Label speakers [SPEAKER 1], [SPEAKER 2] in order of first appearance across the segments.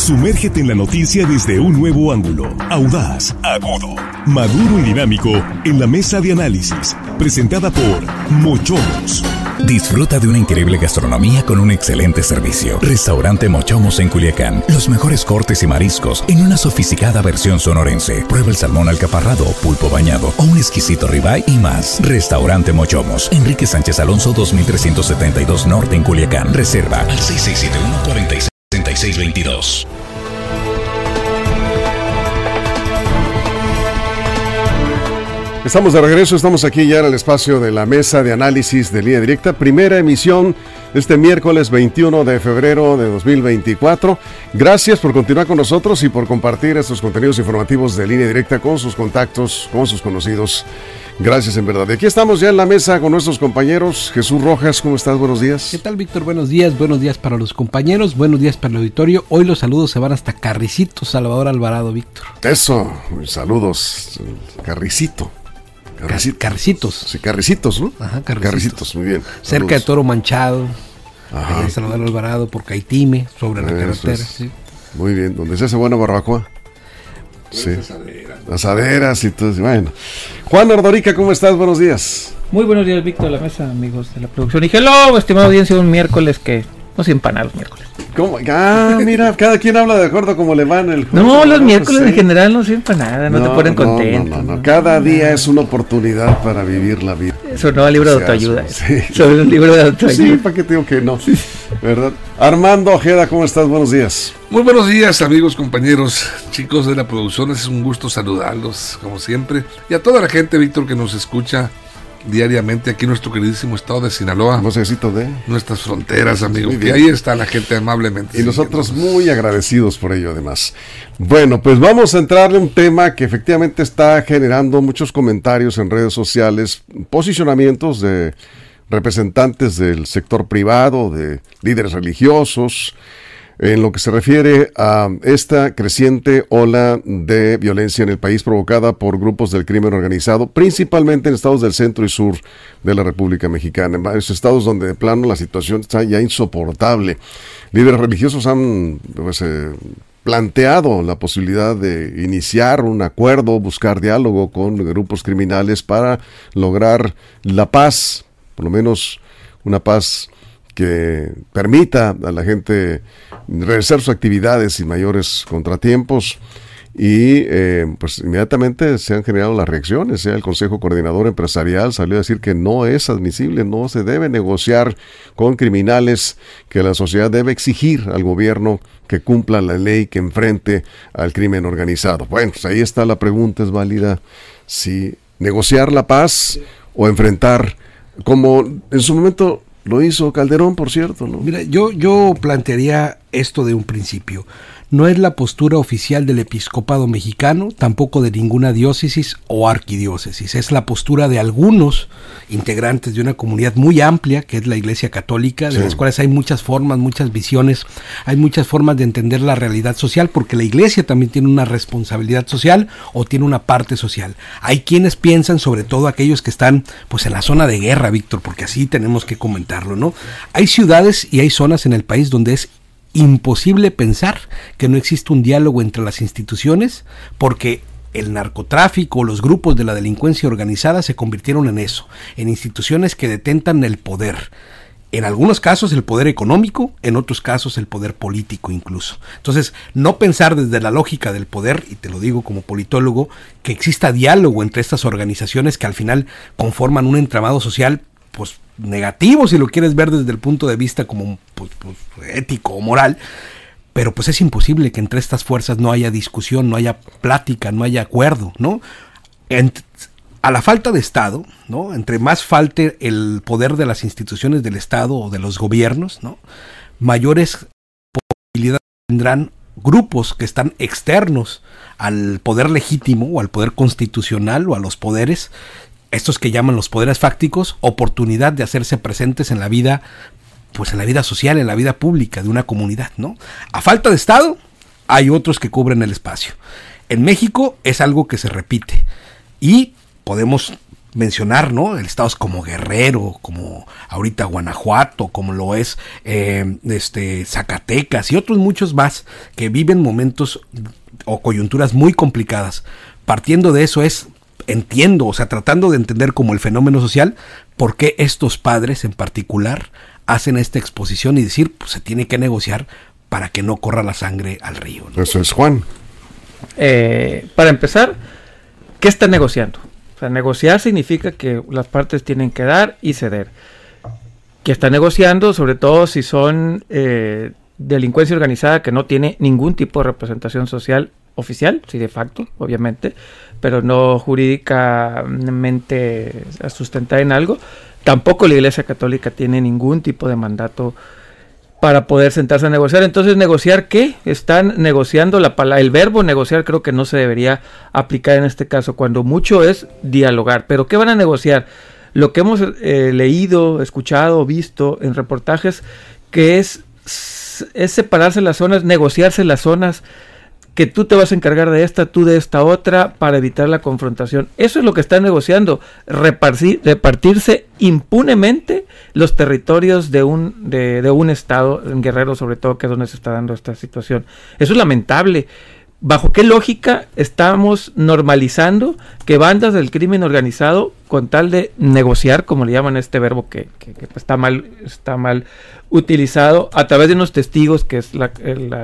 [SPEAKER 1] Sumérgete en la noticia desde un nuevo ángulo, audaz, agudo, maduro y dinámico en la mesa de análisis, presentada por Mochomos.
[SPEAKER 2] Disfruta de una increíble gastronomía con un excelente servicio. Restaurante Mochomos en Culiacán. Los mejores cortes y mariscos en una sofisticada versión sonorense. Prueba el salmón alcaparrado, pulpo bañado o un exquisito ribeye y más. Restaurante Mochomos. Enrique Sánchez Alonso 2372 Norte en Culiacán. Reserva al 6671 466622.
[SPEAKER 3] Estamos de regreso, estamos aquí ya en el espacio de la mesa de análisis de línea directa, primera emisión este miércoles 21 de febrero de 2024. Gracias por continuar con nosotros y por compartir estos contenidos informativos de línea directa con sus contactos, con sus conocidos. Gracias en verdad. Y aquí estamos ya en la mesa con nuestros compañeros. Jesús Rojas, ¿cómo estás? Buenos días.
[SPEAKER 4] ¿Qué tal, Víctor? Buenos días. Buenos días para los compañeros. Buenos días para el auditorio. Hoy los saludos se van hasta Carricito, Salvador Alvarado, Víctor.
[SPEAKER 3] Eso, saludos. Carricito.
[SPEAKER 4] Carricitos.
[SPEAKER 3] Sí, carricitos, ¿no?
[SPEAKER 4] Ajá,
[SPEAKER 3] carricitos. Carricitos, muy bien.
[SPEAKER 4] Cerca de Toro Manchado. Ajá. Salvador Alvarado, por Caitime, sobre la carretera. Sí.
[SPEAKER 3] Muy bien, donde se hace buena barbacoa. Sí. Las aderas y todo. Bueno. Juan Ordorica, ¿cómo estás? Buenos días.
[SPEAKER 5] Muy buenos días, Víctor, la mesa, amigos de la producción. Y hello, estimado audiencia, un miércoles que no se empana los miércoles.
[SPEAKER 3] ¿Cómo? Ah, mira, cada quien habla de acuerdo como le van el
[SPEAKER 5] juego. No, los miércoles en general no sirven para nada, no, no te ponen
[SPEAKER 3] no,
[SPEAKER 5] contento.
[SPEAKER 3] No, no, no, cada día es una oportunidad para vivir la vida.
[SPEAKER 5] Eso no, libro de autoayuda. Sí. Sobre un libro de autoayuda.
[SPEAKER 3] Sí, ¿para qué digo que no? ¿Verdad? Armando Ojeda, ¿cómo estás? Buenos días.
[SPEAKER 6] Muy buenos días, amigos, compañeros, chicos de la producción. Es un gusto saludarlos, como siempre. Y a toda la gente, Víctor, que nos escucha diariamente aquí en nuestro queridísimo estado de Sinaloa.
[SPEAKER 3] No necesito de
[SPEAKER 6] nuestras fronteras, amigos. Y ahí está la gente amablemente.
[SPEAKER 3] Y nosotros muy agradecidos por ello, además. Bueno, pues vamos a entrarle a un tema que efectivamente está generando muchos comentarios en redes sociales, posicionamientos de representantes del sector privado, de líderes religiosos, en lo que se refiere a esta creciente ola de violencia en el país provocada por grupos del crimen organizado, principalmente en estados del centro y sur de la República Mexicana, en varios estados donde de plano la situación está ya insoportable. Líderes religiosos han pues, eh, planteado la posibilidad de iniciar un acuerdo, buscar diálogo con grupos criminales para lograr la paz, por lo menos una paz que permita a la gente realizar sus actividades sin mayores contratiempos y eh, pues inmediatamente se han generado las reacciones. El Consejo Coordinador Empresarial salió a decir que no es admisible, no se debe negociar con criminales, que la sociedad debe exigir al gobierno que cumpla la ley que enfrente al crimen organizado. Bueno, pues ahí está la pregunta, es válida si negociar la paz o enfrentar, como en su momento lo hizo Calderón, por cierto. ¿no?
[SPEAKER 4] Mira, yo, yo plantearía esto de un principio. No es la postura oficial del episcopado mexicano, tampoco de ninguna diócesis o arquidiócesis. Es la postura de algunos integrantes de una comunidad muy amplia, que es la Iglesia Católica, de sí. las cuales hay muchas formas, muchas visiones, hay muchas formas de entender la realidad social, porque la Iglesia también tiene una responsabilidad social o tiene una parte social. Hay quienes piensan, sobre todo aquellos que están pues en la zona de guerra, Víctor, porque así tenemos que comentarlo, ¿no? Hay ciudades y hay zonas en el país donde es imposible pensar que no existe un diálogo entre las instituciones porque el narcotráfico o los grupos de la delincuencia organizada se convirtieron en eso, en instituciones que detentan el poder. En algunos casos el poder económico, en otros casos el poder político incluso. Entonces, no pensar desde la lógica del poder, y te lo digo como politólogo, que exista diálogo entre estas organizaciones que al final conforman un entramado social, pues negativo si lo quieres ver desde el punto de vista como pues, pues, ético o moral, pero pues es imposible que entre estas fuerzas no haya discusión, no haya plática, no haya acuerdo, ¿no? A la falta de Estado, ¿no? Entre más falte el poder de las instituciones del Estado o de los gobiernos, ¿no? Mayores posibilidades tendrán grupos que están externos al poder legítimo o al poder constitucional o a los poderes estos que llaman los poderes fácticos, oportunidad de hacerse presentes en la vida, pues en la vida social, en la vida pública de una comunidad, ¿no? A falta de Estado, hay otros que cubren el espacio. En México es algo que se repite y podemos mencionar, ¿no? El estados como Guerrero, como ahorita Guanajuato, como lo es eh, este Zacatecas y otros muchos más que viven momentos o coyunturas muy complicadas. Partiendo de eso es entiendo, o sea, tratando de entender como el fenómeno social, por qué estos padres en particular hacen esta exposición y decir, pues se tiene que negociar para que no corra la sangre al río.
[SPEAKER 3] Eso es Juan.
[SPEAKER 5] Eh, para empezar, ¿qué está negociando? O sea, negociar significa que las partes tienen que dar y ceder. Que está negociando, sobre todo si son eh, delincuencia organizada que no tiene ningún tipo de representación social oficial, sí de facto, obviamente, pero no jurídicamente sustentada en algo. Tampoco la Iglesia Católica tiene ningún tipo de mandato para poder sentarse a negociar. Entonces, ¿negociar qué? Están negociando la palabra, el verbo negociar creo que no se debería aplicar en este caso, cuando mucho es dialogar. Pero ¿qué van a negociar? Lo que hemos eh, leído, escuchado, visto en reportajes, que es, es separarse las zonas, negociarse las zonas que tú te vas a encargar de esta, tú de esta otra, para evitar la confrontación. Eso es lo que están negociando, repartir, repartirse impunemente los territorios de un, de, de un estado, en Guerrero sobre todo, que es donde se está dando esta situación. Eso es lamentable. ¿Bajo qué lógica estamos normalizando que bandas del crimen organizado, con tal de negociar, como le llaman este verbo que, está, mal, está mal utilizado, a través de unos testigos, que es la,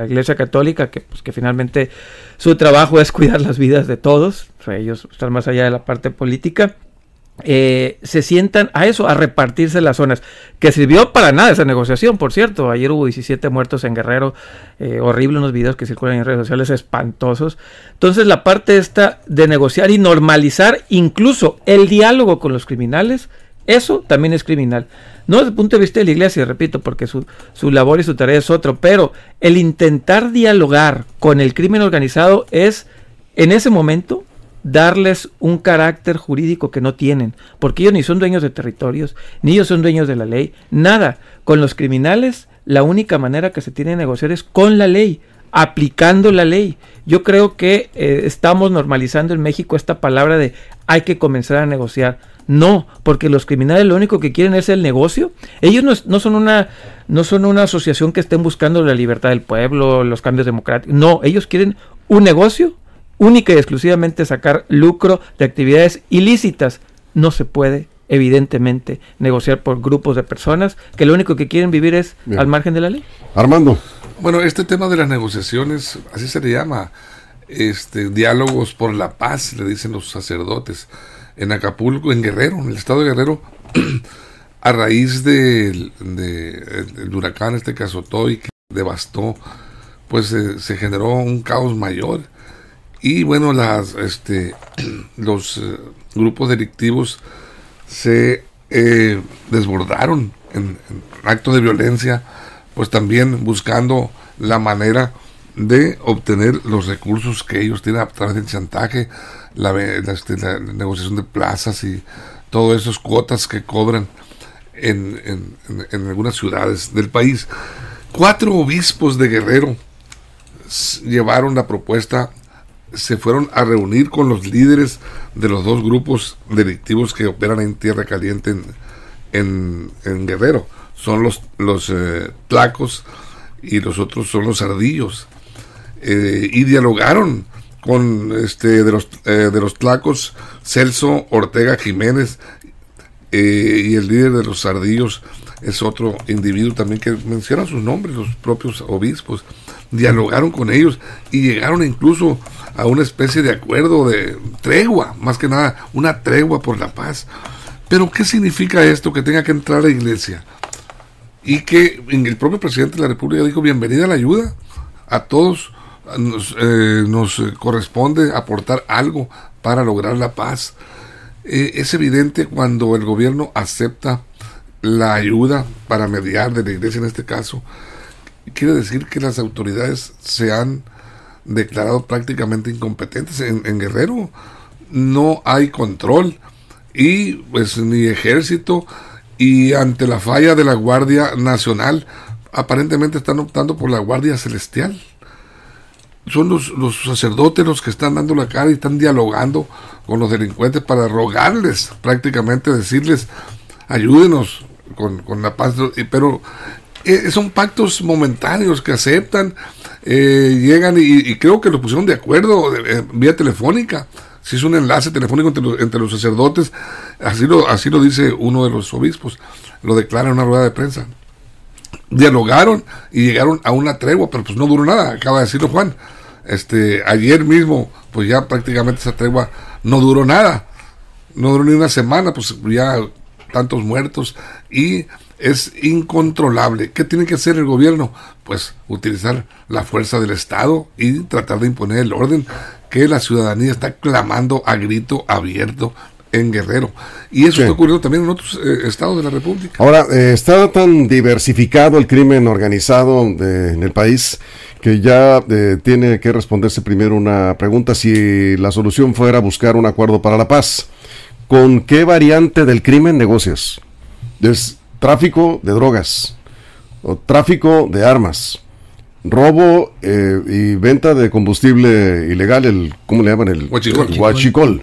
[SPEAKER 5] Iglesia Católica, que, pues, que finalmente su trabajo es cuidar las vidas de todos, ellos están más allá de la parte política, eh, se sientan a eso, a repartirse las zonas, que sirvió para nada esa negociación, por cierto. Ayer hubo 17 muertos en Guerrero, eh, horrible unos videos que circulan en redes sociales espantosos. Entonces la parte esta de negociar y normalizar incluso el diálogo con los criminales, eso también es criminal. No desde el punto de vista de la iglesia, repito, porque su, su labor y su tarea es otro, pero el intentar dialogar con el crimen organizado es, en ese momento, darles un carácter jurídico que no tienen, porque ellos ni son dueños de territorios, ni ellos son dueños de la ley, nada. Con los criminales, la única manera que se tiene de negociar es con la ley, aplicando la ley. Yo creo que eh, estamos normalizando en México esta palabra de hay que comenzar a negociar. No, porque los criminales lo único que quieren es el negocio. Ellos no, no, son una no son una asociación que estén buscando la libertad del pueblo, los cambios democráticos. No, ellos quieren un negocio única y exclusivamente sacar lucro de actividades ilícitas. No se puede, evidentemente, negociar por grupos de personas que lo único que quieren vivir es al margen de la ley.
[SPEAKER 3] Armando.
[SPEAKER 6] Bueno, este tema de las negociaciones, así se le llama, este, diálogos por la paz, le dicen los sacerdotes, en Acapulco, en Guerrero, en el estado de Guerrero, a raíz del de, huracán, este caso Toy, que devastó, pues eh, se generó un caos mayor y bueno, las, este, los eh, grupos delictivos se eh, desbordaron en, actos de violencia, pues también buscando la manera de obtener los recursos que ellos tienen a través del chantaje, la, este, negociación de plazas y todas esas cuotas que cobran en, en, en, algunas ciudades del país. Cuatro obispos de Guerrero llevaron la propuesta se fueron a reunir con los líderes de los dos grupos delictivos que operan en Tierra Caliente en, Guerrero. Son los, los eh, tlacos y los otros son los ardillos. Eh, y dialogaron con este de los, eh, de los tlacos Celso Ortega Jiménez y el líder de los ardillos es otro individuo también que menciona sus nombres, los propios obispos. Dialogaron con ellos y llegaron incluso a una especie de acuerdo de tregua, más que nada, una tregua por la paz. Pero ¿qué significa esto? Que tenga que entrar la iglesia. Y que el propio presidente de la República dijo, bienvenida la ayuda. A todos nos, eh, nos corresponde aportar algo para lograr la paz. Eh, es evidente cuando el gobierno acepta la ayuda para mediar de la iglesia en este caso, quiere decir que las autoridades se han declarado prácticamente incompetentes. En, Guerrero no hay control y pues ni ejército y ante la falla de la Guardia Nacional aparentemente están optando por la Guardia Celestial. son los, los, sacerdotes los que están dando la cara y están dialogando con los delincuentes para rogarles, prácticamente decirles, ayúdenos con, con la paz. Pero eh, son pactos momentáneos que aceptan, eh, llegan y, creo que lo pusieron de acuerdo eh, vía telefónica. Si es un enlace telefónico entre los, entre los sacerdotes, así lo, así lo dice uno de los obispos, lo declara en una rueda de prensa dialogaron y llegaron a una tregua, pero pues no duró nada, acaba de decirlo Juan. Este, ayer mismo, pues ya prácticamente esa tregua no duró nada, no duró ni una semana, pues ya tantos muertos y es incontrolable. ¿Qué tiene que hacer el gobierno? Pues utilizar la fuerza del Estado y tratar de imponer el orden que la ciudadanía está clamando a grito abierto en Guerrero. Y eso está ocurriendo también en otros eh, estados de la República.
[SPEAKER 3] Ahora, eh, está tan diversificado el crimen organizado eh, en el país que ya tiene que responderse primero una pregunta si la solución fuera buscar un acuerdo para la paz. ¿Con qué variante del crimen negocias? Es tráfico de drogas, o tráfico de armas, robo y venta de combustible ilegal, el ¿cómo le llaman? El huachicol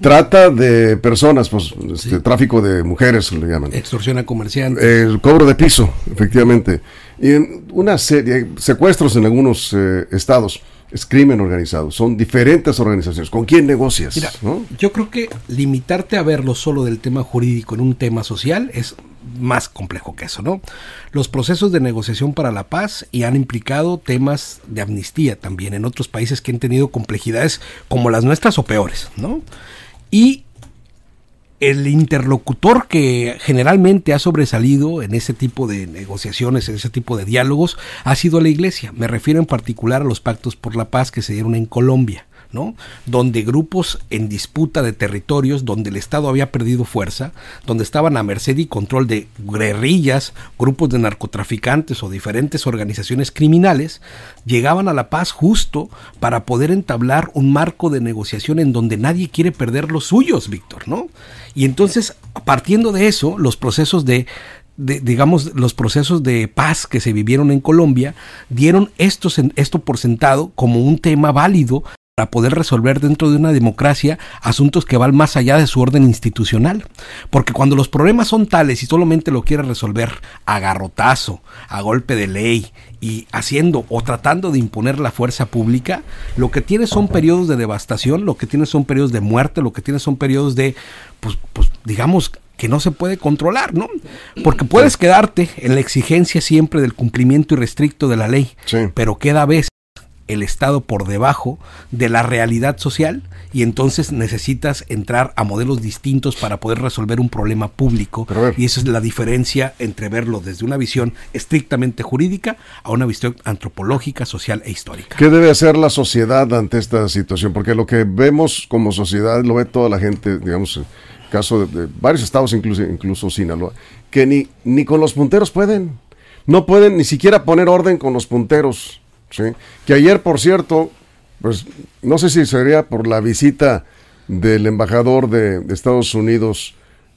[SPEAKER 3] Trata de personas, pues, este, tráfico de mujeres, le llaman.
[SPEAKER 4] Extorsión a comerciantes.
[SPEAKER 3] El cobro de piso, efectivamente. Y en una serie, secuestros en algunos eh, estados. Es crimen organizado, son diferentes organizaciones. ¿Con quién negocias?
[SPEAKER 4] Yo creo que limitarte a verlo solo del tema jurídico en un tema social es más complejo que eso, ¿no? Los procesos de negociación para la paz y han implicado temas de amnistía también en otros países que han tenido complejidades como las nuestras o peores, ¿no? Y el interlocutor que generalmente ha sobresalido en ese tipo de negociaciones, en ese tipo de diálogos, ha sido la Iglesia. Me refiero en particular a los pactos por la paz que se dieron en Colombia. Donde grupos en disputa de territorios, donde el Estado había perdido fuerza, donde estaban a merced y control de guerrillas, grupos de narcotraficantes o diferentes organizaciones criminales, llegaban a la paz justo para poder entablar un marco de negociación en donde nadie quiere perder los suyos, Víctor, ¿no? Y entonces, partiendo de eso, los procesos de digamos, los procesos de paz que se vivieron en Colombia dieron esto por sentado como un tema válido para poder resolver dentro de una democracia asuntos que van más allá de su orden institucional. Porque cuando los problemas son tales y solamente lo quiere resolver a garrotazo, a golpe de ley y haciendo o tratando de imponer la fuerza pública, lo que tiene son periodos de devastación, lo que tiene son periodos de muerte, lo que tiene son periodos de, pues, pues digamos, que no se puede controlar, ¿no? Porque puedes quedarte en la exigencia siempre del cumplimiento irrestricto de la ley, pero queda vez el Estado por debajo de la realidad social y entonces necesitas entrar a modelos distintos para poder resolver un problema público. Y esa es la diferencia entre verlo desde una visión estrictamente jurídica a una visión antropológica, social e histórica.
[SPEAKER 3] ¿Qué debe hacer la sociedad ante esta situación? Porque lo que vemos como sociedad lo ve toda la gente, digamos, caso de, varios estados, incluso, incluso Sinaloa, que ni, ni con los punteros pueden. No pueden ni siquiera poner orden con los punteros. Que ayer, por cierto, pues no sé si sería por la visita del embajador de, Estados Unidos,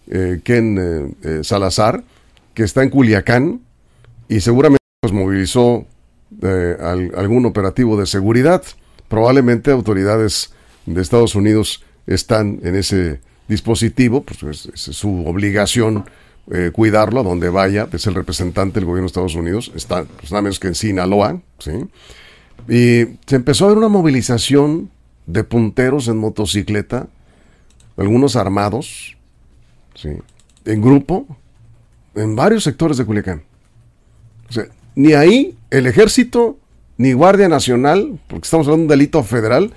[SPEAKER 3] eh, Ken eh, eh, Salazar, que está en Culiacán y seguramente pues, movilizó algún operativo de seguridad. Probablemente autoridades de Estados Unidos están en ese dispositivo, pues es, su obligación cuidarlo a donde vaya, es el representante del gobierno de Estados Unidos, está pues, nada menos que en Sinaloa, ¿sí? Y se empezó a ver una movilización de punteros en motocicleta, algunos armados, ¿sí? en grupo, en varios sectores de Culiacán. Ni ahí el ejército, ni Guardia Nacional, porque estamos hablando de un delito federal,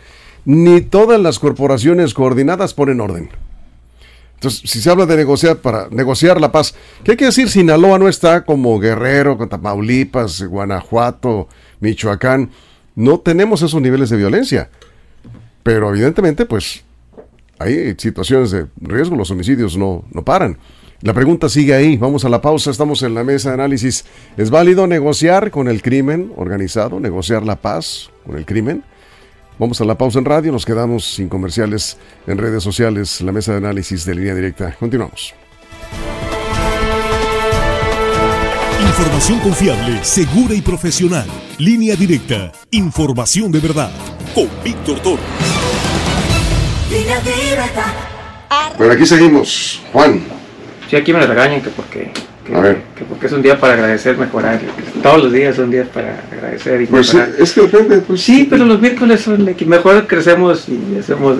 [SPEAKER 3] ni todas las corporaciones coordinadas ponen orden. Entonces, si se habla de negociar para negociar la paz, ¿qué hay que decir? Sinaloa no está como Guerrero, Tamaulipas, Guanajuato, Michoacán. No tenemos esos niveles de violencia. Pero evidentemente, pues, hay situaciones de riesgo, los homicidios no, no paran. La pregunta sigue ahí. Vamos a la pausa. Estamos en la mesa de análisis. ¿Es válido negociar con el crimen organizado? ¿Negociar la paz con el crimen? Vamos a la pausa en radio, nos quedamos sin comerciales en redes sociales, la mesa de análisis de línea directa. Continuamos.
[SPEAKER 1] Información confiable, segura y profesional. Línea directa. Información de verdad. Con Víctor Toro.
[SPEAKER 3] Bueno, aquí seguimos. Juan.
[SPEAKER 5] Sí, aquí me lo regañan que porque, que, porque es un día para agradecer, mejorar. Todos los días son días para agradecer y
[SPEAKER 3] Pues sí,
[SPEAKER 5] mejorar.
[SPEAKER 3] es que depende. Pues,
[SPEAKER 5] Sí, pero los miércoles son de que mejor crecemos y hacemos,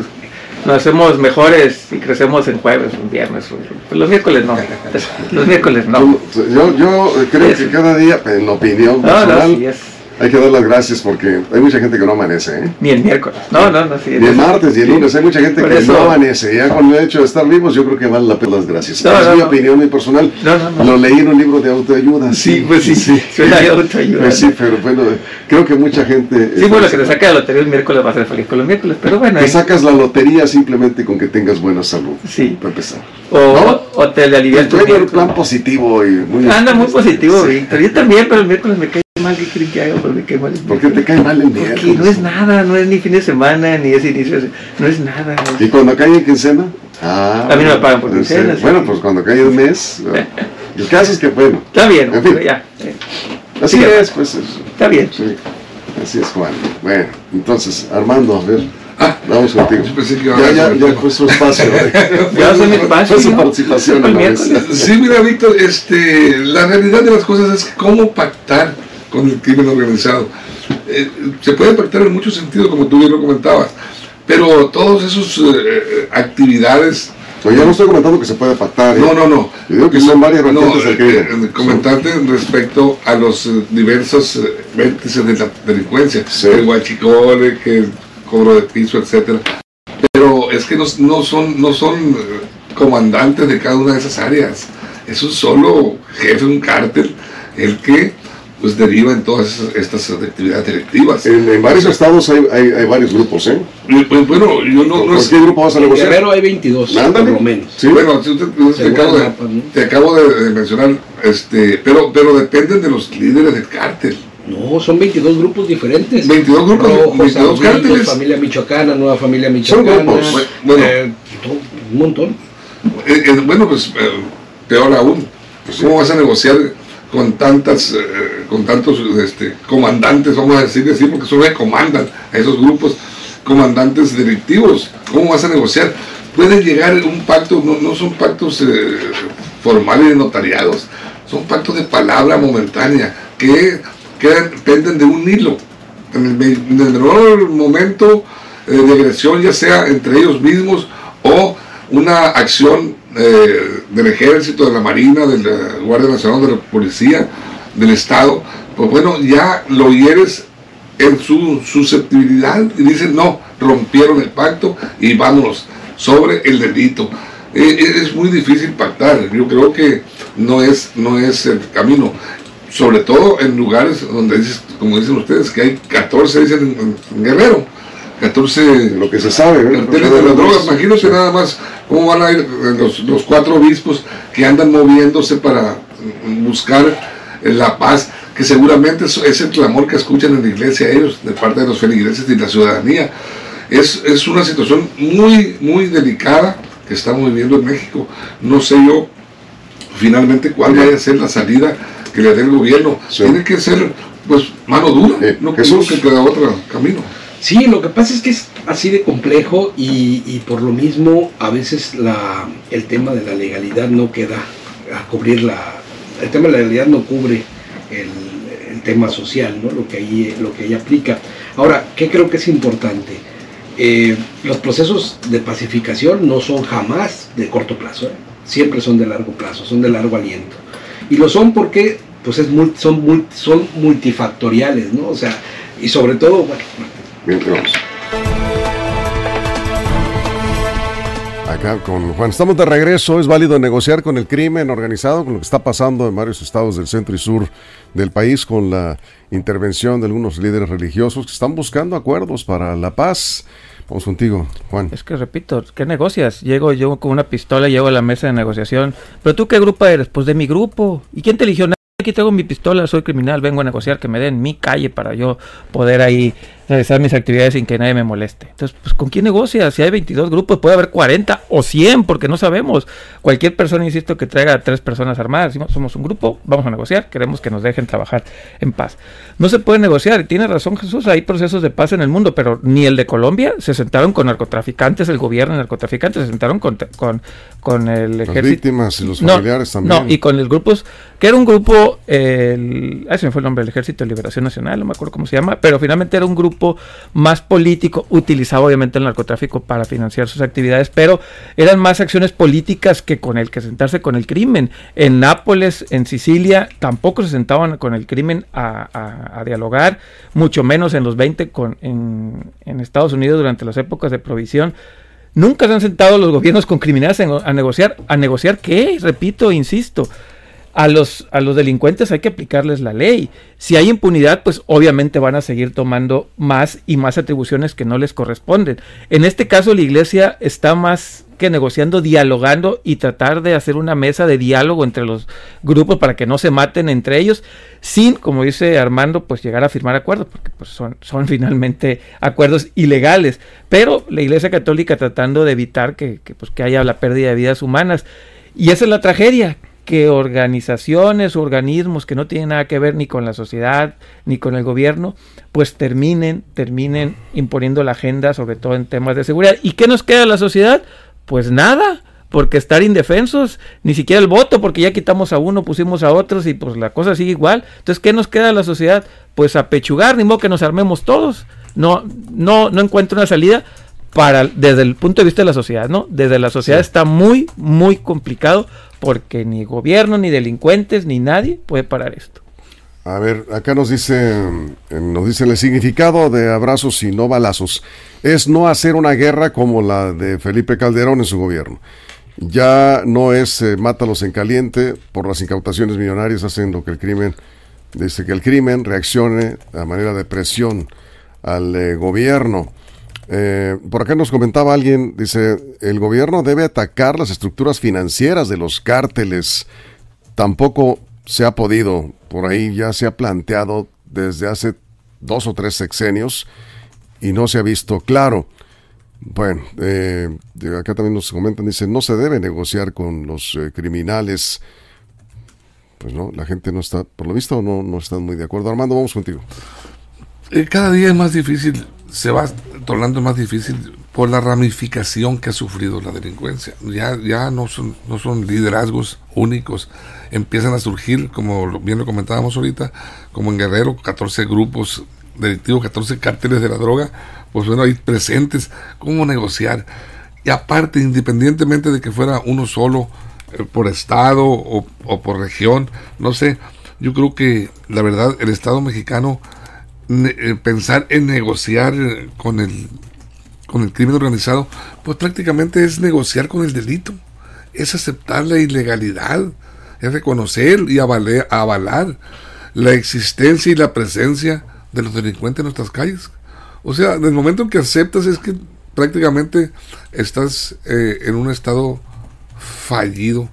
[SPEAKER 5] nos hacemos mejores y crecemos en jueves, un viernes. un- pues los miércoles no. Los miércoles no.
[SPEAKER 3] Yo, yo creo que cada día, en opinión
[SPEAKER 5] No, no,
[SPEAKER 3] personal,
[SPEAKER 5] sí es.
[SPEAKER 3] Hay que dar las gracias porque hay mucha gente que no amanece. ¿eh?
[SPEAKER 5] Ni el miércoles. No, no, no. Sí,
[SPEAKER 3] Ni el martes ni el
[SPEAKER 5] sí.
[SPEAKER 3] lunes, hay mucha gente que
[SPEAKER 5] eso-
[SPEAKER 3] no amanece. Ya con el hecho de estar vivos, yo creo que vale la pena las gracias.
[SPEAKER 5] No,
[SPEAKER 3] es
[SPEAKER 5] no,
[SPEAKER 3] mi
[SPEAKER 5] no.
[SPEAKER 3] opinión muy personal.
[SPEAKER 5] No, no, no.
[SPEAKER 3] Lo leí en un libro de autoayuda.
[SPEAKER 5] Sí, pues sí, suena de autoayuda.
[SPEAKER 3] Pues sí, pero bueno, creo que mucha gente.
[SPEAKER 5] Sí, bueno, que te saque la lotería el miércoles va a ser feliz con los miércoles, pero bueno.
[SPEAKER 3] Te
[SPEAKER 5] ahí-
[SPEAKER 3] sacas la lotería simplemente con que tengas buena salud.
[SPEAKER 5] Sí.
[SPEAKER 3] Para empezar.
[SPEAKER 5] O, o te le alivias
[SPEAKER 3] Estoy en plan positivo y muy.
[SPEAKER 5] Anda muy positivo,
[SPEAKER 3] Sí.
[SPEAKER 5] Víctor. Yo también, pero el miércoles me cae mal. ¿Qué creen que haga? Porque me cae mal. el
[SPEAKER 3] ¿Por qué te cae mal el
[SPEAKER 5] Porque
[SPEAKER 3] miércoles?
[SPEAKER 5] no es nada, no es ni fin de semana, ni es inicio de... No es nada.
[SPEAKER 3] ¿Y cuando cae en quincena? Ah,
[SPEAKER 5] A mí no me pagan por
[SPEAKER 3] pues,
[SPEAKER 5] quincena, sí.
[SPEAKER 3] Bueno, pues cuando cae el mes. El caso es que, bueno.
[SPEAKER 5] Está bien,
[SPEAKER 3] En fin.
[SPEAKER 5] ya. eh,
[SPEAKER 3] Así
[SPEAKER 5] Sí,
[SPEAKER 3] es, pues. es-
[SPEAKER 5] Está bien.
[SPEAKER 3] Sí, así es, Juan. Bueno, entonces, Armando, a ver.
[SPEAKER 6] Ah,
[SPEAKER 3] Vamos contigo.
[SPEAKER 6] que
[SPEAKER 3] Ya, ya, ya fue su espacio. ¿eh?
[SPEAKER 5] Ya mi espacio.
[SPEAKER 3] Fue su participación.
[SPEAKER 6] Sí, mira, Víctor, este, la realidad de las cosas es cómo pactar con el crimen organizado. Eh, se puede pactar en muchos sentidos, como tú bien lo comentabas, pero todas esas eh, actividades...
[SPEAKER 3] No, yo no estoy comentando que se puede pactar. ¿eh?
[SPEAKER 6] No, no, no.
[SPEAKER 3] Yo digo que son varias
[SPEAKER 6] No,
[SPEAKER 3] del
[SPEAKER 6] eh, eh, comentarte respecto a los eh, diversos eh, vértices de la delincuencia,
[SPEAKER 3] Sí.
[SPEAKER 6] el guachicore, que el cobro de piso, etcétera. Pero es que no, no son, no son eh, comandantes de cada una de esas áreas. Es un solo jefe, un cártel, el que pues deriva en todas esas- estas actividades delictivas.
[SPEAKER 3] En, en varios estados hay, hay, hay varios grupos, ¿eh?
[SPEAKER 6] Pues, bueno, yo no, no
[SPEAKER 3] ¿Por
[SPEAKER 6] es-
[SPEAKER 3] qué grupo vas a
[SPEAKER 7] En
[SPEAKER 3] negociar?
[SPEAKER 7] Guerrero hay 22,
[SPEAKER 3] Ándale.
[SPEAKER 7] por lo menos.
[SPEAKER 3] Sí.
[SPEAKER 6] Bueno, te, acabo, de,
[SPEAKER 7] mapa, ¿no?
[SPEAKER 6] te acabo de, de mencionar, este, pero, pero dependen de los líderes del cártel.
[SPEAKER 7] No, son 22 grupos diferentes.
[SPEAKER 6] 22 grupos,
[SPEAKER 7] Rojos,
[SPEAKER 6] 22
[SPEAKER 7] Amigos,
[SPEAKER 6] cárteles.
[SPEAKER 7] Familia Michoacana, Nueva Familia
[SPEAKER 3] Son
[SPEAKER 7] Michoacana.
[SPEAKER 3] grupos.
[SPEAKER 6] Bueno.
[SPEAKER 7] eh, todo, un montón.
[SPEAKER 6] Eh, eh, bueno, pues eh, peor aún. ¿Cómo vas a negociar con tantas, eh, con tantos este, comandantes, vamos a decir así, porque que comandan a esos grupos, comandantes delictivos? ¿Cómo vas a negociar? Puede llegar un pacto, no, no son pactos eh, formales y notariados, son pactos de palabra momentánea que quedan, penden de un hilo. En el, me- en el menor momento eh, de agresión, ya sea entre ellos mismos o una acción eh, del ejército, de la marina, de la Guardia Nacional, de la policía, del Estado, pues bueno, ya lo hieres en su susceptibilidad y dicen, no, rompieron el pacto y vámonos sobre el delito. Eh, eh, es muy difícil pactar, yo creo que no es, no es el camino, sobre todo en lugares donde dices, como dicen ustedes, que hay 14, dicen en, Guerrero, 14
[SPEAKER 3] Lo que se sabe, ¿eh?
[SPEAKER 6] carteles de las drogas, imagínate nada más cómo van a ir eh, los, los cuatro obispos que andan moviéndose para mm, buscar eh, la paz, que seguramente es, el clamor que escuchan en la iglesia ellos, de parte de los feligreses y la ciudadanía. Es, es una situación muy, muy delicada que estamos viviendo en México. No sé yo finalmente cuál vaya a ser la salida que le dé el gobierno.
[SPEAKER 3] Sí.
[SPEAKER 6] Tiene que ser pues mano dura,
[SPEAKER 3] Eh,
[SPEAKER 6] no,
[SPEAKER 3] Jesús.
[SPEAKER 6] que queda otro camino.
[SPEAKER 7] Sí, lo que pasa es que es así de complejo y, por lo mismo a veces la, el tema de la legalidad no queda a cubrir la... El tema de la legalidad no cubre el, el tema social, ¿no? lo, que ahí, lo que ahí aplica. Ahora, ¿qué creo que es importante? Eh, los procesos de pacificación no son jamás de corto plazo, ¿eh? siempre son de largo plazo, son de largo aliento. Y lo son porque pues es son, son multifactoriales, ¿no? O sea, y sobre todo, bueno,
[SPEAKER 3] Bien, vamos. Acá con Juan. Estamos de regreso. Es válido negociar con el crimen organizado, con lo que está pasando en varios estados del centro y sur del país, con la intervención de algunos líderes religiosos que están buscando acuerdos para la paz. Vamos contigo, Juan.
[SPEAKER 5] Es que repito, ¿qué negocias? Llego yo con una pistola, llego a la mesa de negociación. ¿Pero tú qué grupo eres? Pues de mi grupo. ¿Y quién te eligió? Aquí tengo mi pistola, soy criminal, vengo a negociar que me den mi calle para yo poder ahí realizar mis actividades sin que nadie me moleste. Entonces, pues ¿con quién negocia? Si hay 22 grupos, puede haber 40 o 100, porque no sabemos. Cualquier persona, insisto, que traiga a tres personas armadas, decimos, somos un grupo, vamos a negociar, queremos que nos dejen trabajar en paz. No se puede negociar, y tiene razón Jesús, hay procesos de paz en el mundo, pero ni el de Colombia, se sentaron con narcotraficantes, el gobierno de narcotraficantes, se sentaron con, con, con el ejército. Las
[SPEAKER 3] víctimas y los familiares también.
[SPEAKER 5] No, y con el grupos, que era un grupo, el, ay, se me fue el nombre, el Ejército de Liberación Nacional, no me acuerdo cómo se llama, pero finalmente era un grupo más político, utilizaba obviamente el narcotráfico para financiar sus actividades, pero eran más acciones políticas que con el que sentarse con el crimen. En Nápoles, en Sicilia, tampoco se sentaban con el crimen a, dialogar, mucho menos en los 20 con, en, en Estados Unidos durante las épocas de provisión. Nunca se han sentado los gobiernos con criminales a negociar. ¿A negociar qué? Repito, insisto a los, a los delincuentes hay que aplicarles la ley. Si hay impunidad, pues obviamente van a seguir tomando más y más atribuciones que no les corresponden. En este caso, la iglesia está más que negociando, dialogando y tratar de hacer una mesa de diálogo entre los grupos para que no se maten entre ellos, sin, como dice Armando, pues llegar a firmar acuerdos, porque pues son, son finalmente acuerdos ilegales. Pero la iglesia católica tratando de evitar que, que, pues, que haya la pérdida de vidas humanas. Y esa es la tragedia, que organizaciones organismos que no tienen nada que ver ni con la sociedad ni con el gobierno, pues terminen, terminen imponiendo la agenda, sobre todo en temas de seguridad. ¿Y qué nos queda a la sociedad? Pues nada, porque estar indefensos, ni siquiera el voto, porque ya quitamos a uno, pusimos a otros y pues la cosa sigue igual. Entonces, ¿qué nos queda a la sociedad? Pues apechugar, ni modo que nos armemos todos. No, no, no encuentro una salida para desde el punto de vista de la sociedad, ¿no? Desde la sociedad está muy, muy complicado porque ni gobierno, ni delincuentes, ni nadie puede parar esto.
[SPEAKER 3] A ver, acá nos dice, nos dice el significado de abrazos y no balazos. Es no hacer una guerra como la de Felipe Calderón en su gobierno. Ya no es eh, mátalos en caliente por las incautaciones millonarias haciendo que el crimen, dice que el crimen reaccione a manera de presión al eh, gobierno. Eh, por acá nos comentaba alguien, dice, el gobierno debe atacar las estructuras financieras de los cárteles. Tampoco se ha podido, por ahí ya se ha planteado desde hace dos o tres sexenios y no se ha visto claro. Bueno, eh, acá también nos comentan, dice, no se debe negociar con los eh, criminales. Pues no, la gente no está, por lo visto, no, no están muy de acuerdo. Armando, vamos contigo.
[SPEAKER 6] cada día es más difícil se va tornando más difícil por la ramificación que ha sufrido la delincuencia. Ya, ya no, son, no son liderazgos únicos, empiezan a surgir, como bien lo comentábamos ahorita, como en Guerrero, 14 grupos delictivos, 14 cárteles de la droga, pues bueno, ahí presentes, cómo negociar. Y aparte, independientemente de que fuera uno solo, eh, por estado o, por región, no sé, yo creo que la verdad el Estado mexicano pensar en negociar eh, con el, con el crimen organizado, pues prácticamente es negociar con el delito, es aceptar la ilegalidad, es reconocer y avalar, avalar la existencia y la presencia de los delincuentes en nuestras calles. O sea, en el momento en que aceptas es que prácticamente estás eh, en un estado fallido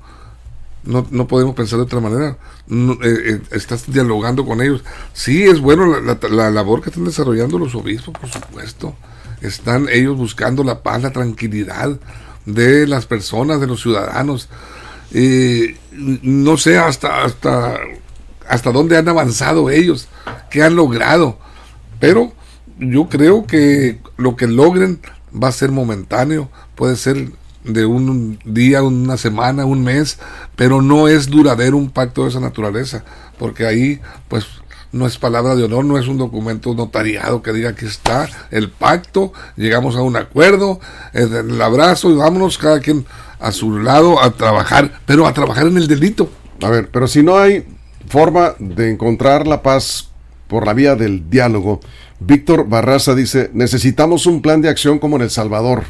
[SPEAKER 6] no, no podemos pensar de otra manera. Eh, eh, estás dialogando con ellos. Sí, es bueno la, labor que están desarrollando los obispos, por supuesto. Están ellos buscando la paz, la tranquilidad de las personas, de los ciudadanos. no sé hasta, hasta, hasta dónde han avanzado ellos, qué han logrado. Pero yo creo que lo que logren va a ser momentáneo, puede ser de un día, una semana, un mes, pero no es duradero un pacto de esa naturaleza, porque ahí pues no es palabra de honor, no es un documento notariado que diga que está el pacto, llegamos a un acuerdo, el abrazo y vámonos cada quien a su lado a trabajar, pero a trabajar en el delito.
[SPEAKER 3] A ver, pero si no hay forma de encontrar la paz por la vía del diálogo, Víctor Barraza dice, necesitamos un plan de acción como en El Salvador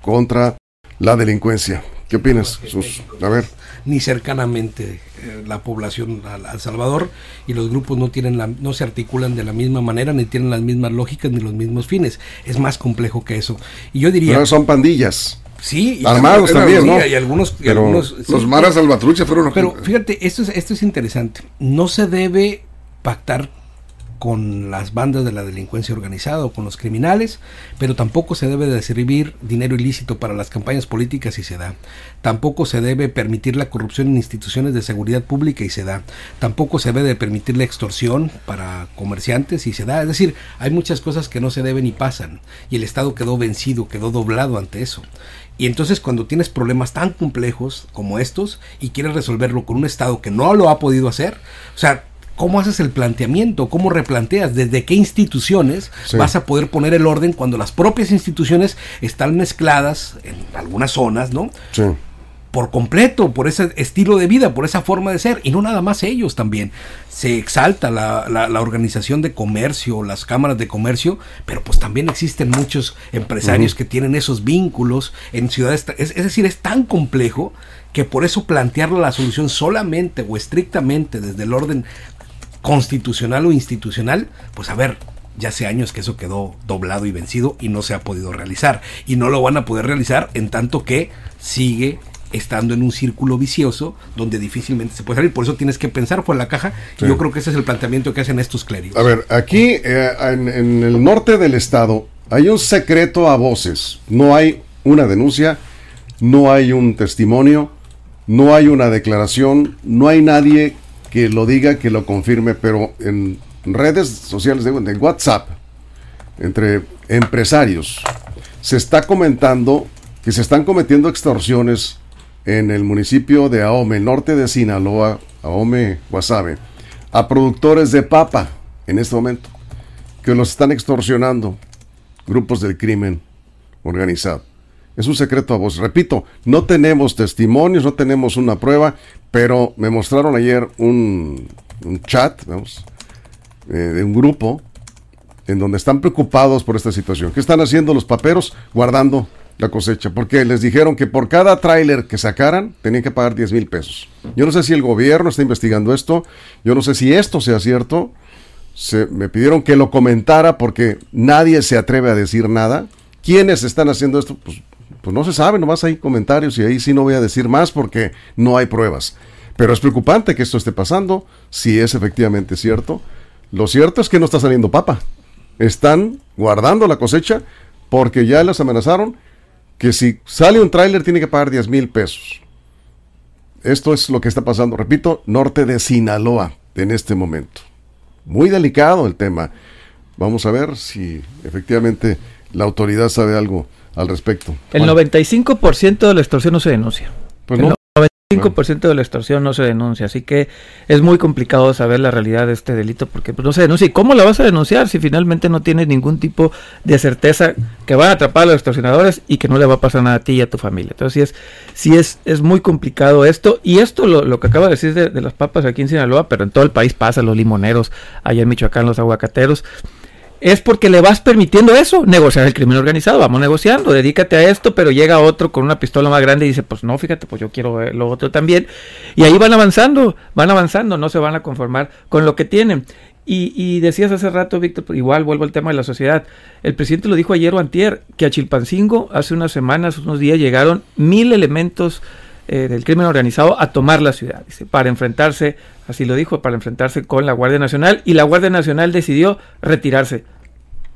[SPEAKER 3] contra la delincuencia. ¿Qué opinas, Jesús? A ver.
[SPEAKER 4] Ni cercanamente eh, la población al, Salvador y los grupos no tienen la, no se articulan de la misma manera ni tienen las mismas lógicas ni los mismos fines. Es más complejo que eso. Y yo diría.
[SPEAKER 3] Pero son pandillas.
[SPEAKER 4] Sí,
[SPEAKER 3] armados también, ¿no?
[SPEAKER 4] Y algunos,
[SPEAKER 6] los maras salvatrucha fueron
[SPEAKER 4] Pero fíjate, esto es, esto es interesante. No se debe pactar con las bandas de la delincuencia organizada o con los criminales, pero tampoco se debe de servir dinero ilícito para las campañas políticas y se da. Tampoco se debe permitir la corrupción en instituciones de seguridad pública y se da. Tampoco se debe de permitir la extorsión para comerciantes y se da. Es decir, hay muchas cosas que no se deben y pasan y el Estado quedó vencido, quedó doblado ante eso. Y entonces cuando tienes problemas tan complejos como estos y quieres resolverlo con un Estado que no lo ha podido hacer, o sea, ¿Cómo haces el planteamiento? ¿Cómo replanteas? ¿Desde qué instituciones vas a poder poner el orden cuando las propias instituciones están mezcladas en algunas zonas, ¿no? Sí. Por completo, por ese estilo de vida, por esa forma de ser, y no nada más ellos también. Se exalta la, la, organización de comercio, las cámaras de comercio, pero pues también existen muchos empresarios que tienen esos vínculos en ciudades. Es, es decir, es tan complejo que por eso plantear la solución solamente o estrictamente desde el orden constitucional o institucional, pues a ver, ya hace años que eso quedó doblado y vencido y no se ha podido realizar. Y no lo van a poder realizar en tanto que sigue estando en un círculo vicioso donde difícilmente se puede salir. Por eso tienes que pensar por la caja. Y yo creo que ese es el planteamiento que hacen estos clérigos.
[SPEAKER 3] A ver, aquí eh, en, en, el norte del estado hay un secreto a voces. No hay una denuncia, no hay un testimonio, no hay una declaración, no hay nadie que lo diga, que lo confirme, pero en redes sociales de, WhatsApp, entre empresarios, se está comentando que se están cometiendo extorsiones en el municipio de Ahome, norte de Sinaloa, Ahome, Guasave, a productores de papa en este momento, que los están extorsionando grupos del crimen organizado. Es un secreto a vos. Repito, no tenemos testimonios, no tenemos una prueba, pero me mostraron ayer un, chat, eh, de un grupo en donde están preocupados por esta situación. ¿Qué están haciendo los paperos? Guardando la cosecha, porque les dijeron que por cada tráiler que sacaran tenían que pagar 10 mil pesos. Yo no sé si el gobierno está investigando esto, yo no sé si esto sea cierto. Se, me pidieron que lo comentara porque nadie se atreve a decir nada. ¿Quiénes están haciendo esto? Pues pues no se sabe, nomás hay comentarios y ahí sí no voy a decir más porque no hay pruebas. Pero es preocupante que esto esté pasando, si es efectivamente cierto. Lo cierto es que no está saliendo papa. Están guardando la cosecha porque ya les amenazaron que si sale un tráiler tiene que pagar 10 mil pesos. Esto es lo que está pasando, repito, norte de Sinaloa en este momento. Muy delicado el tema. Vamos a ver si efectivamente la autoridad sabe algo al respecto.
[SPEAKER 5] El 95% de la extorsión no se denuncia. Pues el 95% de la extorsión no se denuncia, así que es muy complicado saber la realidad de este delito porque pues, no se denuncia. ¿Y cómo la vas a denunciar si finalmente no tienes ningún tipo de certeza que van a atrapar a los extorsionadores y que no le va a pasar nada a ti y a tu familia? Entonces sí es, sí es, es muy complicado esto. Y esto lo, lo que acaba de decir de, de, las papas aquí en Sinaloa, pero en todo el país pasa, los limoneros, allá en Michoacán, los aguacateros es porque le vas permitiendo eso, negociar el crimen organizado, vamos negociando, dedícate a esto, pero llega otro con una pistola más grande y dice, pues no, fíjate, pues yo quiero lo otro también. Y ahí van avanzando, van avanzando, no se van a conformar con lo que tienen. Y, decías hace rato, Víctor, pues igual vuelvo al tema de la sociedad. El presidente lo dijo ayer o antier, que a Chilpancingo hace unas semanas, unos días, llegaron mil elementos eh, del crimen organizado a tomar la ciudad, dice, para enfrentarse, así lo dijo, para enfrentarse con la Guardia Nacional, y la Guardia Nacional decidió retirarse.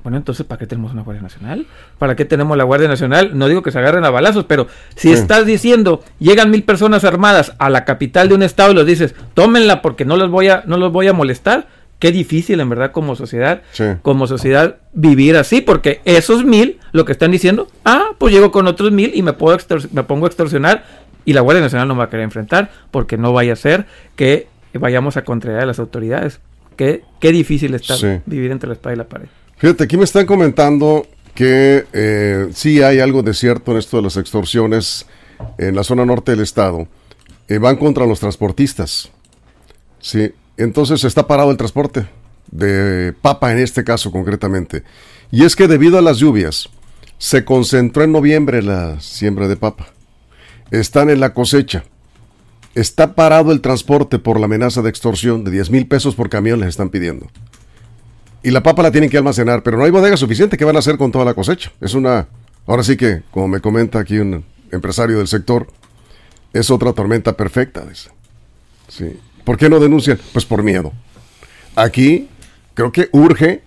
[SPEAKER 5] Bueno, entonces, ¿para qué tenemos una Guardia Nacional? ¿Para qué tenemos la Guardia Nacional? No digo que se agarren a balazos, pero si estás diciendo, llegan mil personas armadas a la capital de un estado y los dices, tómenla porque no los voy a, no los voy a molestar, qué difícil en verdad como sociedad, como sociedad vivir así, porque esos mil lo que están diciendo, ah, pues llego con otros mil y me puedo me pongo a extorsionar y la Guardia Nacional no va a querer enfrentar porque no vaya a ser que vayamos a contrariar a las autoridades. Qué, qué difícil está vivir entre la espada y la pared.
[SPEAKER 3] Fíjate, aquí me están comentando que eh, sí hay algo de cierto en esto de las extorsiones en la zona norte del estado. Eh, van contra los transportistas. Sí, entonces está parado el transporte de papa en este caso concretamente. Y es que debido a las lluvias se concentró en noviembre la siembra de papa. Están en la cosecha. Está parado el transporte por la amenaza de extorsión de 10 mil pesos por camión les están pidiendo y la papa la tienen que almacenar, pero no hay bodega suficiente. ¿Qué van a hacer con toda la cosecha? Es una, ahora sí que, como me comenta aquí un empresario del sector, es otra tormenta perfecta. Dice. Sí. ¿Por qué no denuncian? Pues por miedo. Aquí creo que urge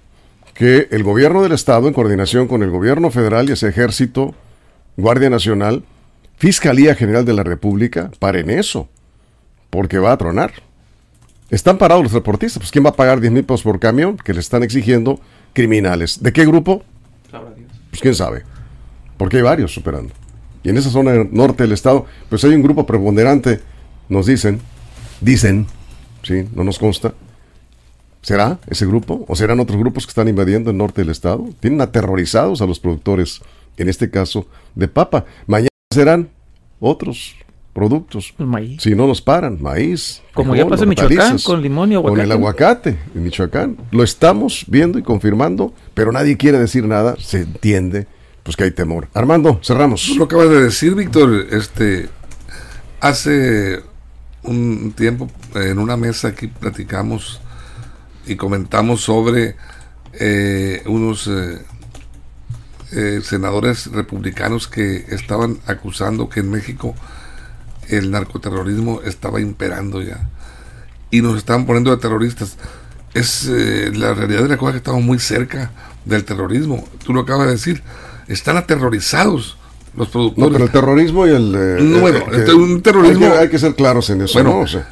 [SPEAKER 3] que el gobierno del Estado, en coordinación con el gobierno federal y ese ejército, Guardia Nacional, Fiscalía General de la República, paren eso, porque va a tronar. Están parados los transportistas, pues ¿quién va a pagar 10 mil pesos por camión que le están exigiendo criminales? ¿De qué grupo? Pues quién sabe, porque hay varios superando. Y en esa zona norte del estado, pues hay un grupo preponderante, nos dicen, dicen, sí, no nos consta, ¿Será ese grupo? ¿O serán otros grupos que están invadiendo el norte del estado? Tienen aterrorizados a los productores, en este caso de papa. Mañana serán otros productos.
[SPEAKER 5] El maíz.
[SPEAKER 3] Si no los paran, maíz.
[SPEAKER 5] Como
[SPEAKER 3] frijol,
[SPEAKER 5] ya pasa en Michoacán, con limón y aguacate.
[SPEAKER 3] Con el aguacate en Michoacán. Lo estamos viendo y confirmando, pero nadie quiere decir nada. Se entiende, pues que hay temor. Armando, cerramos.
[SPEAKER 6] Tú lo acabas de decir, Víctor. Este, hace un tiempo en una mesa aquí platicamos y comentamos sobre eh, unos eh, eh, senadores republicanos que estaban acusando que en México el narcoterrorismo estaba imperando ya y nos estaban poniendo de terroristas. Es eh, la realidad de la cosa que estamos muy cerca del terrorismo. Tú lo acabas de decir. Están aterrorizados los
[SPEAKER 3] No,
[SPEAKER 6] productores.
[SPEAKER 3] pero el terrorismo y el... eh,
[SPEAKER 6] No, bueno, el- un terrorismo-
[SPEAKER 3] Hay que, hay que ser claros en eso,
[SPEAKER 6] Bueno,
[SPEAKER 3] ¿no? O sea,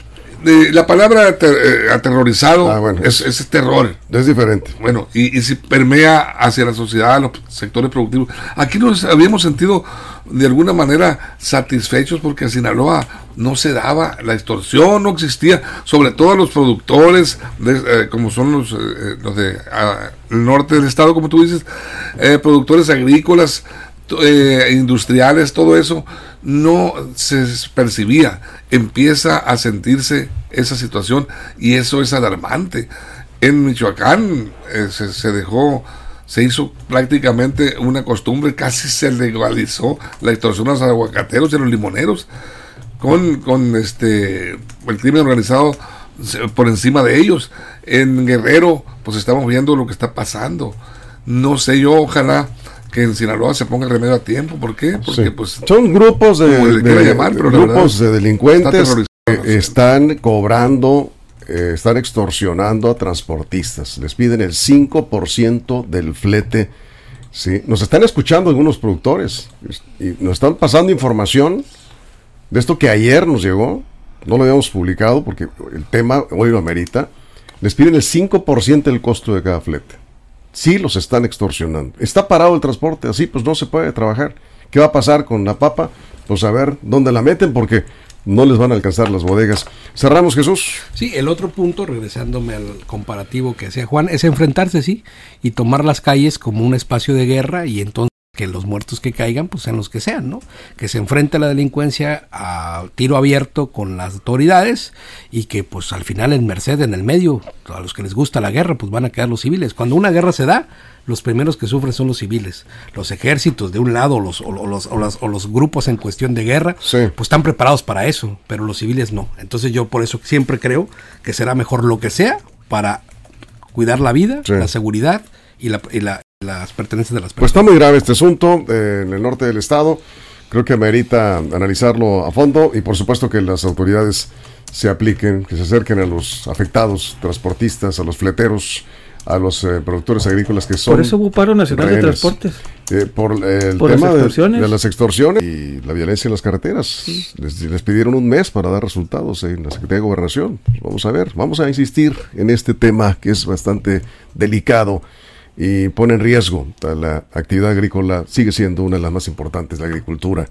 [SPEAKER 6] Eh, la palabra ater- eh, aterrorizado
[SPEAKER 3] Ah, bueno,
[SPEAKER 6] es, es terror.
[SPEAKER 3] es diferente.
[SPEAKER 6] Bueno, y, y si permea hacia la sociedad, a los sectores productivos. Aquí nos habíamos sentido de alguna manera satisfechos porque en Sinaloa no se daba, la extorsión no existía, sobre todo a los productores, de, eh, como son los, eh, los de ah, norte del estado, como tú dices, eh, productores agrícolas, eh, industriales, todo eso, no se percibía. Empieza a sentirse esa situación y eso es alarmante. En Michoacán eh, se, dejó, se hizo prácticamente una costumbre, casi se legalizó la extorsión a los aguacateros y a los limoneros con, con este el crimen organizado por encima de ellos. En Guerrero, pues estamos viendo lo que está pasando. No sé yo, ojalá que en Sinaloa se ponga el remedio a tiempo. ¿Por qué? Porque
[SPEAKER 3] Sí.
[SPEAKER 6] pues
[SPEAKER 3] Son grupos de, de-
[SPEAKER 6] llamar, pero
[SPEAKER 3] grupos de delincuentes
[SPEAKER 6] está
[SPEAKER 3] que están cobrando, eh, están extorsionando a transportistas. Les piden el 5% del flete. ¿sí? Nos están escuchando algunos productores y nos están pasando información de esto que ayer nos llegó. No lo habíamos publicado porque el tema hoy lo amerita. Les piden el 5% del costo de cada flete. Sí los están extorsionando. Está parado el transporte, así pues no se puede trabajar. ¿Qué va a pasar con la papa? Pues a ver dónde la meten porque no les van a alcanzar las bodegas. Cerramos, Jesús.
[SPEAKER 4] Sí, el otro punto, regresándome al comparativo que hacía Juan, es enfrentarse, sí, y tomar las calles como un espacio de guerra y entonces que los muertos que caigan, pues sean los que sean, ¿no? Que se enfrente la delincuencia a tiro abierto con las autoridades y que pues al final en Merced, en el medio, a los que les gusta la guerra, pues van a quedar los civiles. Cuando una guerra se da, los primeros que sufren son los civiles. Los ejércitos de un lado los, o, los, o, las- o los grupos en cuestión de guerra,
[SPEAKER 3] Sí.
[SPEAKER 4] pues están preparados para eso, pero los civiles no. Entonces yo por eso siempre creo que será mejor lo que sea para cuidar la vida,
[SPEAKER 3] Sí.
[SPEAKER 4] la seguridad y, la, y la- las pertenencias de las
[SPEAKER 3] Pues
[SPEAKER 4] personas.
[SPEAKER 3] está muy grave este asunto eh, en el norte del estado. Creo que amerita analizarlo a fondo y por supuesto que las autoridades se apliquen, que se acerquen a los afectados, transportistas, a los fleteros, a los eh, productores agrícolas que son...
[SPEAKER 5] Por eso hubo paro nacional de transportes.
[SPEAKER 3] Eh, por eh, el
[SPEAKER 5] Por las
[SPEAKER 3] tema de,
[SPEAKER 5] extorsiones.
[SPEAKER 3] de las extorsiones y la violencia en las carreteras. Les, les pidieron un mes para dar resultados en la Secretaría de Gobernación. Pues vamos a ver, vamos a insistir en este tema que es bastante delicado y pone en riesgo la actividad agrícola. Sigue siendo una de las más importantes, la agricultura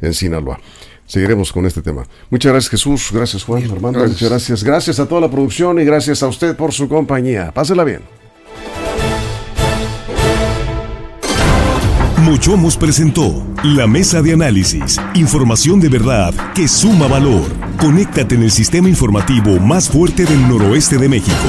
[SPEAKER 3] en Sinaloa. Seguiremos con este tema. Muchas gracias Jesús, gracias Juan, Armando,
[SPEAKER 6] gracias.
[SPEAKER 3] muchas gracias. Gracias a toda la producción y gracias a usted por su compañía. Pásela bien.
[SPEAKER 1] Mochomos presentó la mesa de análisis. Información de verdad que suma valor. Conéctate en el sistema informativo más fuerte del noroeste de México.